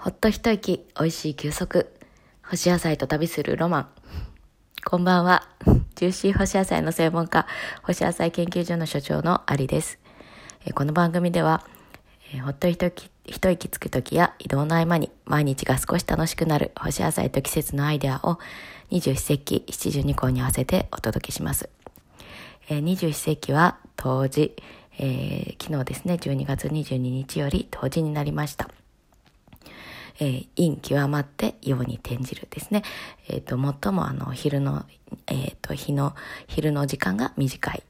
ほっと一息、美味しい休息。干し野菜と旅するロマン。こんばんは。ジューシー干し野菜の専門家、干し野菜研究所の所長のアリです。この番組では、ほっと一息一息つく時や移動の合間に毎日が少し楽しくなる干し野菜と季節のアイデアを二十四節気七十二項に合わせてお届けします。二十四節気は冬至、えー、昨日ですね、12月22日より冬至になりました。えー、陰極まって陽に転じるですね。えっ、ー、と、最もあの、昼の、えっ、ー、と、日の、昼の時間が短い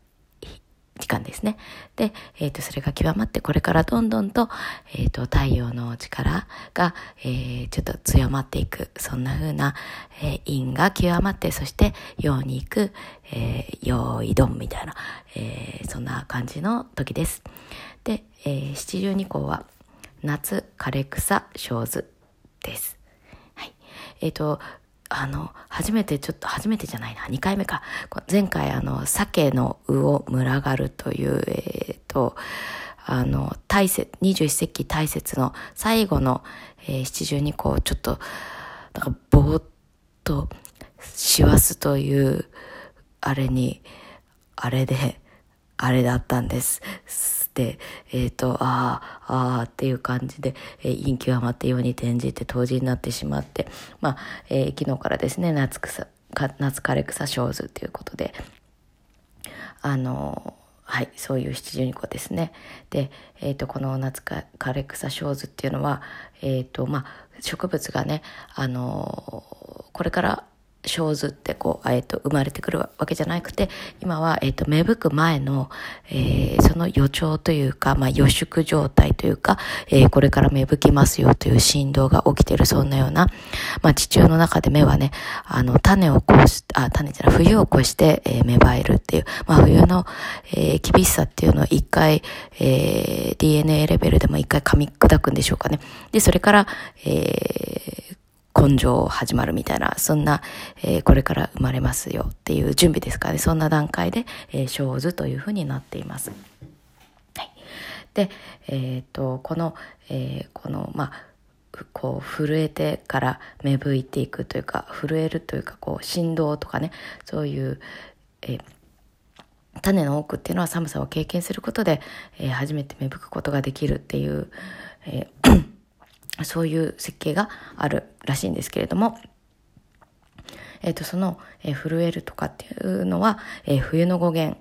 時間ですね。で、えっ、ー、と、それが極まって、これからどんどんと、えっ、ー、と、太陽の力が、えー、ちょっと強まっていく、そんな風な、えー、陰が極まって、そして、陽に行く、えー、陽移動みたいな、えー、そんな感じの時です。で、えー、七十二項は、夏、枯れ草、小図です。はい。えっ、ー、と、あの、初めてちょっと、初めてじゃないな、2回目か。前回、あの、鮭の魚を群がるという、えっ、ー、と、あの、大切、21世紀大切の最後の、えー、七十二項、ちょっと、なんか、ぼーっと、しわすという、あれに、あれで、あれだったんです。で、えっ、ー、と、ああ、ああっていう感じで、えー、陰極まってように転じて当時になってしまって、まあ、えー、昨日からですね、夏草、夏枯れ草小図ということで、あのはい、そういう七十二個ですね。で、えっ、ー、と、この夏か枯れ草小図っていうのは、えっ、ー、と、まあ、植物がね、あのこれから生ずってこう、えっ、ー、と、生まれてくるわけじゃなくて、今は、えっ、ー、と、芽吹く前の、えー、その予兆というか、まあ、予祝状態というか、えー、これから芽吹きますよという振動が起きている、そんなような、まあ、地中の中で芽はね、あの、種をこうし、あ、種じゃない、冬を越して、え、芽生えるっていう、まあ、冬の、えー、厳しさっていうのを一回、えー、DNA レベルでも一回噛み砕くんでしょうかね。で、それから、えー、根性始まるみたいな、そんな、えー、これから生まれますよっていう準備ですかね。そんな段階で、えー、生ずというふうになっています。はい。で、えっ、と、この、えー、この、まあ、こう震えてから芽吹いていくというか震えるというかこう振動とかねそういう、え、種の多くっていうのは寒さを経験することで、えー、初めて芽吹くことができるっていう、えーそういう設計があるらしいんですけれども、えっ、ー、と、その、えー、震えるとかっていうのは、えー、冬の語源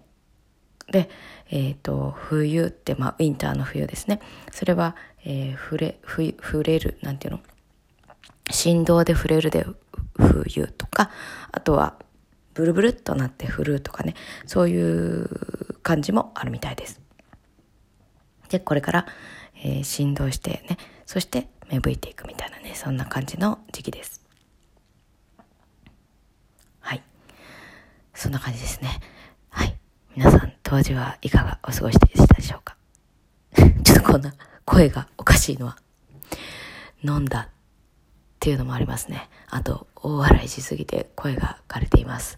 で、えっ、と、冬って、まあ、ウィンターの冬ですね。それは、えー、触れ、ふ、触れる、なんていうの？振動で触れるで冬とか、あとは、ブルブルっとなって振るとかね、そういう感じもあるみたいです。で、これから、えー、振動してね、そして芽吹いていくみたいなね、そんな感じの時期です。はい。そんな感じですね。はい。皆さん、当時はいかがお過ごしでしたでしょうか？ちょっとこんな声がおかしいのは、飲んだっていうのもありますね。あと、大笑いしすぎて声が枯れています。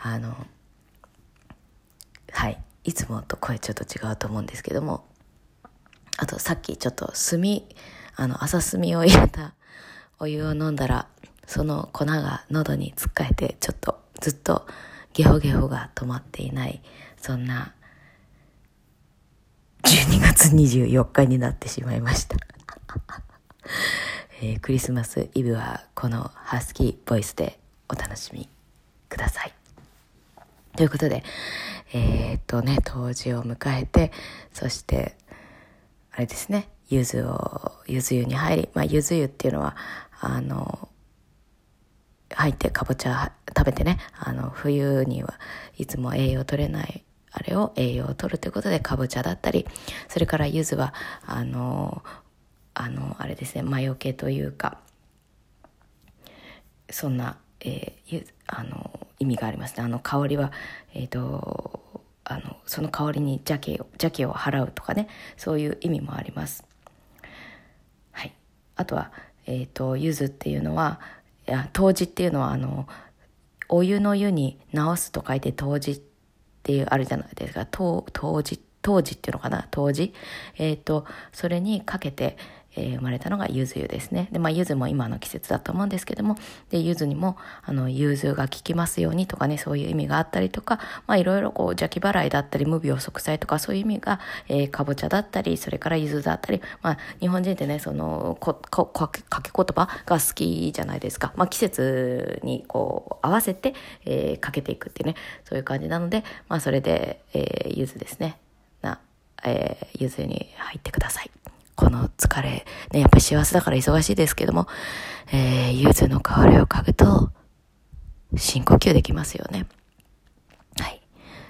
あの、はい。いつもと声ちょっと違うと思うんですけども、あとさっきちょっと炭、あの、朝炭を入れたお湯を飲んだら、その粉が喉につっかえて、ちょっとずっとゲホゲホが止まっていない、そんな、12月24日になってしまいました。えー、クリスマスイブはこのハスキーボイスでお楽しみください。ということで、えー、っとね、当時を迎えて、そして、あれですね、柚子を、柚子湯に入り、まあ、柚子湯っていうのは、あの、入ってかぼちゃ食べてね、あの、冬にはいつも栄養取れない、あれを栄養を取るということで、かぼちゃだったり、それから柚子は、あの、あの、あれですね、魔除けというか、そんな、えー、あの、意味がありますね。あの、香りは、えっ、ー、と、あのその代わりに邪気を邪気を払うとかねそういう意味もあります。あとは、えーと、柚子っていうのはいや湯治っていうのはあのお湯の湯に直すと書いて湯治っていうあるじゃないですか。湯治湯治っていうのかな。湯治えっ、ー、とそれにかけてえー、生まれたのが柚子湯ですね。で、まあ、柚子も今の季節だと思うんですけども、で、柚子にも、あの、融通が効きますようにとかね、そういう意味があったりとか、まあ、いろいろこう、邪気払いだったり、無病息災とか、そういう意味が、えー、かぼちゃだったり、それから柚子だったり、まあ、日本人ってね、その、こ、こ、かけ言葉が好きじゃないですか。まあ、季節にこう、合わせて、えー、かけていくっていうね、そういう感じなので、まあ、それで、えー、柚子ですね。な、えー、柚子に入ってください。この疲れ、ね、やっぱ幸せだから忙しいですけども、えー、柚子の香りを嗅ぐと、深呼吸できますよね。はい。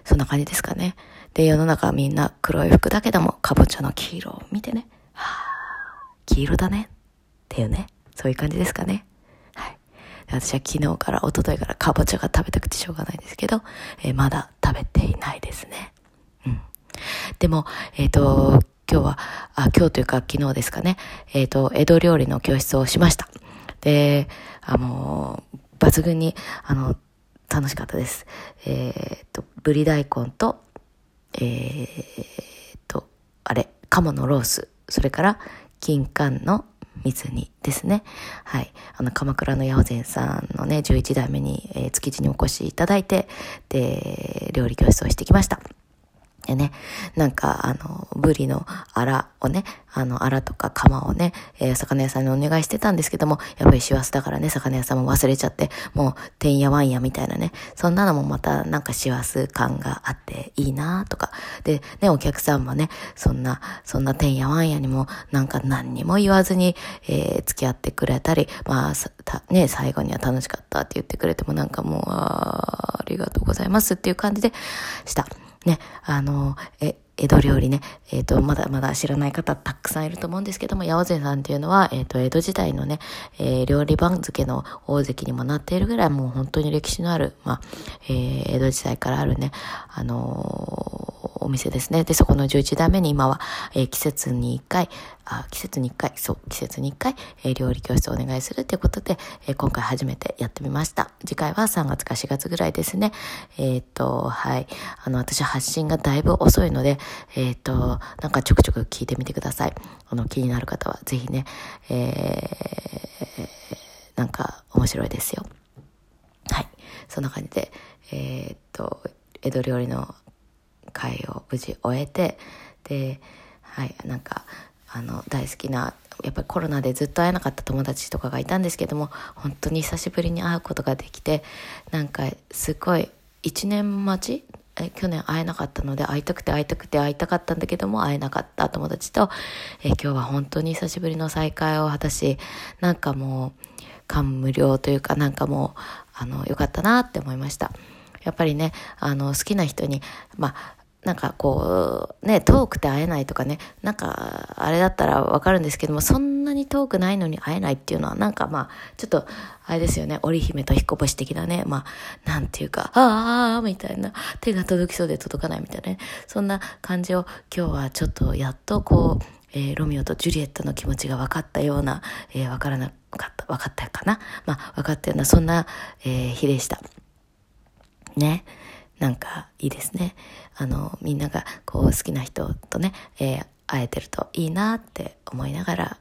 そんな感じですかね。で、世の中みんな黒い服だけども、かぼちゃの黄色を見てね、はあ、黄色だね。っていうね、そういう感じですかね。はい。私は昨日から一昨日からかぼちゃが食べたくてしょうがないですけど、えー、まだ食べていないですね。うん。でも、えっ、ー、と、今日は、あ、今日というか昨日ですかね、えっ、ー、と、江戸料理の教室をしました。で、あの、抜群に、あの、楽しかったです。えっ、ー、と、ぶり大根と、えっ、と、あれ、鴨のロース、それから、金柑の水煮ですね。はい。あの、鎌倉の八百善さんのね、11代目に、えー、築地にお越しいただいて、で、料理教室をしてきました。でね、なんか、あの、ブリのアラをね、あの、アラとかカマをね、えー、魚屋さんにお願いしてたんですけども、やっぱり師走だからね、魚屋さんも忘れちゃって、もう、てんやわんやみたいなね、そんなのもまたなんか師走感があっていいなとか、で、ね、お客さんもね、そんな、そんなてんやわんやにも、なんか何にも言わずに、えー、付き合ってくれたり、まあ、ね、最後には楽しかったって言ってくれてもなんかもう、ありがとうございますっていう感じでした。ね、あの、え、江戸料理ね、えっ、ー、と、まだまだ知らない方たくさんいると思うんですけども、八百善さんっていうのは、えっ、ー、と、江戸時代のね、えー、料理番付の大関にもなっているぐらい、もう本当に歴史のある、まあ、え、江戸時代からあるね、あのお店ですね。で、そこの11代目に今は、え、季節に1回、あ、季節に1回、そう、季節に1回、えー、料理教室をお願いするということで、えー、今回初めてやってみました。次回は3月か4月ぐらいですね。えっ、と、はい。あの、私発信がだいぶ遅いので、えっ、と、なんかちょくちょく聞いてみてください。あの、気になる方は、ぜひね、えー、なんか面白いですよ。はい。そんな感じで、えっと、江戸料理の会を無事終えてではいなんかあの大好きなやっぱりコロナでずっと会えなかった友達とかがいたんですけども本当に久しぶりに会うことができてなんかすごい1年待ち？去年会えなかったので会いたくて会いたくて会いたかったんだけども会えなかった友達とえ今日は本当に久しぶりの再会を果たしなんかもう感無量というかなんかもうあの良かったなって思いました。やっぱりねあの好きな人にまあなんかこう、ね、遠くて会えないとかね、なんか、あれだったらわかるんですけども、そんなに遠くないのに会えないっていうのは、なんかまあ、ちょっと、あれですよね、織姫と彦星的なね、まあ、なんていうか、ああ、みたいな、手が届きそうで届かないみたいなね、そんな感じを今日はちょっとやっとこう、えー、ロミオとジュリエットの気持ちが分かったような、えー、分からなかった、分かったかなまあ、分かったような、そんな、えー、日でした。ね。なんかいいですね。あの、みんながこう好きな人とね、えー、会えてるといいなって思いながら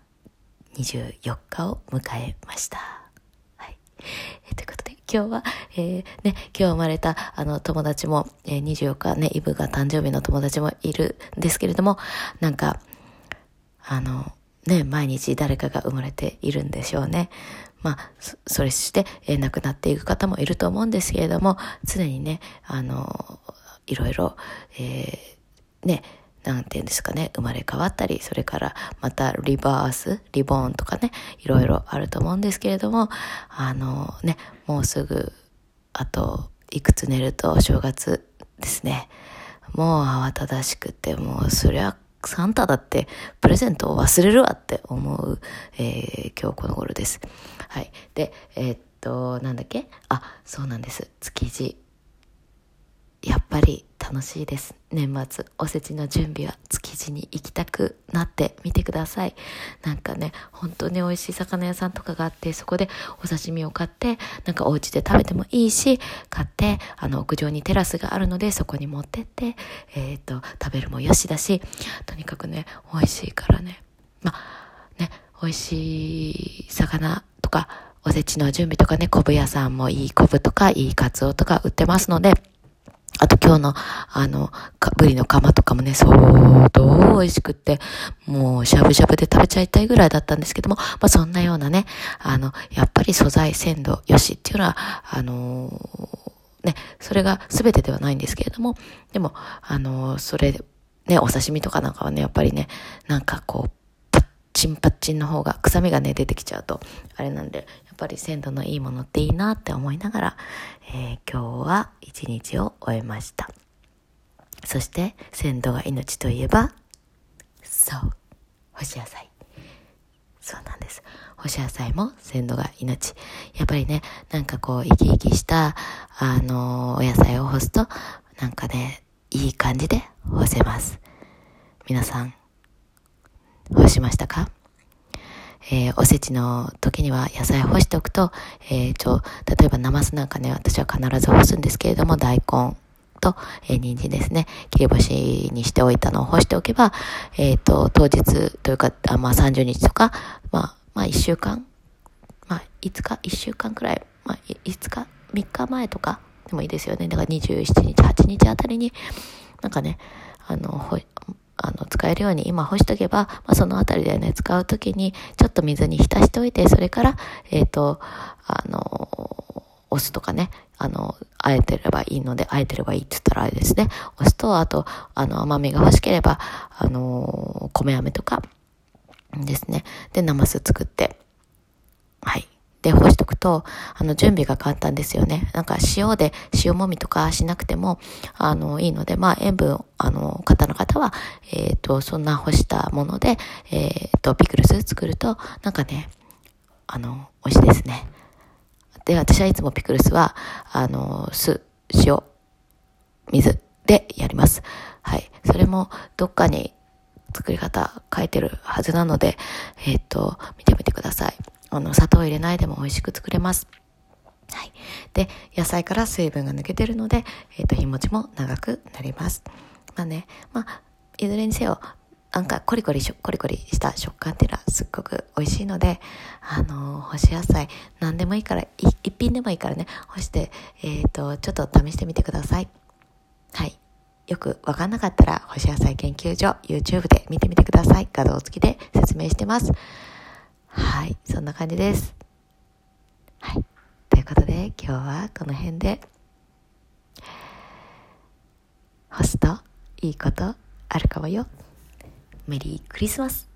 24日を迎えました。はい。えー、ということで今日は、えー、ね、今日生まれたあの友達も、えー、24日ね、イブが誕生日の友達もいるんですけれども、なんか、あの、ね、毎日誰かが生まれているんでしょうね。まあ、それして、えー、亡くなっていく方もいると思うんですけれども、常にね、あの、いろいろ、えー、ね、なんていうんですかね、生まれ変わったり、それからまたリバース、リボーンとかね、いろいろあると思うんですけれども、あのね、もうすぐ、あと、いくつ寝ると正月ですね。もう慌ただしくて、もうそりゃサンタだってプレゼントを忘れるわって思う、えー、今日この頃です。はい。で、えー、っと、なんだっけ？あ、そうなんです。築地。やっぱり楽しいです。年末、おせちの準備は築地に行きたくなってみてください。なんかね、本当に美味しい魚屋さんとかがあって、そこでお刺身を買って、なんかお家で食べてもいいし、買って、あの、屋上にテラスがあるので、そこに持ってって、えっ、ー、と、食べるもよしだし、とにかくね、美味しいからね。まあ、ね、美味しい魚とか、おせちの準備とかね、昆布屋さんもいい昆布とか、いいカツオとか売ってますので、あと今日の、あの、ブリの釜とかもね、相当美味しくって、もうしゃぶしゃぶで食べちゃいたいぐらいだったんですけども、まあそんなようなね、あの、やっぱり素材鮮度よしっていうのは、あのー、ね、それが全てではないんですけれども、でも、あの、それ、ね、お刺身とかなんかはね、やっぱりね、なんかこう、パッチンパッチンの方が、臭みがね、出てきちゃうと、あれなんで、ぱり鮮度のいいものっていいなって思いながら、えー、今日は一日を終えました。そして鮮度が命といえば、そう、干し野菜。そうなんです。干し野菜も鮮度が命。やっぱりね、なんかこう、生き生きした、あのー、お野菜を干すと、なんかね、いい感じで干せます。皆さん、干しましたか？えー、おせちの時には野菜干しておくと、えー、ちょ、例えばナマスなんかね、私は必ず干すんですけれども、大根と、えー、人参ですね、切り干しにしておいたのを干しておけば、え、ー、と、当日というか、あまあ30日とか、まあ、まあ1週間、まあ5日、1週間くらい、まあ5日、3日前とかでもいいですよね。だから27日、8日あたりに、なんかね、あの、ほあの、使えるように今干しとけば、まあ、そのあたりでね、使うときに、ちょっと水に浸しておいて、それから、えっ、ー、と、あの、お酢とかね、あの、あえてればいいので、あえてればいいって言ったらあれですね。お酢と、あと、あの、甘みが欲しければ、あの、米飴とか、ですね。で、ナマス作って、はい。で干しとくと、あの、準備が簡単ですよね。なんか塩で、塩もみとかしなくても、あの、いいので、まあ、塩分、あの、方の方は、えっ、ー、と、そんな干したもので、えっ、ー、と、ピクルス作ると、なんかね、あの、美味しいですね。で、私はいつもピクルスは、あの、酢、塩、水でやります。はい。それも、どっかに作り方書いてるはずなので、えっ、ー、と、見てみてください。あの、砂糖入れないでも美味しく作れます。はい。で、野菜から水分が抜けてるので、え、ー、と、日持ちも長くなります。まあね、まあ、いずれにせよ、なんかコリコリしょ、コリコリした食感っていうのはすっごく美味しいので、あのー、干し野菜、何でもいいから、一品でもいいからね、干して、えっ、ー、と、ちょっと試してみてください。はい。よくわかんなかったら、干し野菜研究所、YouTube で見てみてください。画像付きで説明してます。はい、そんな感じです。はい。ということで、今日はこの辺で、ホストいいことあるかもよ。メリークリスマス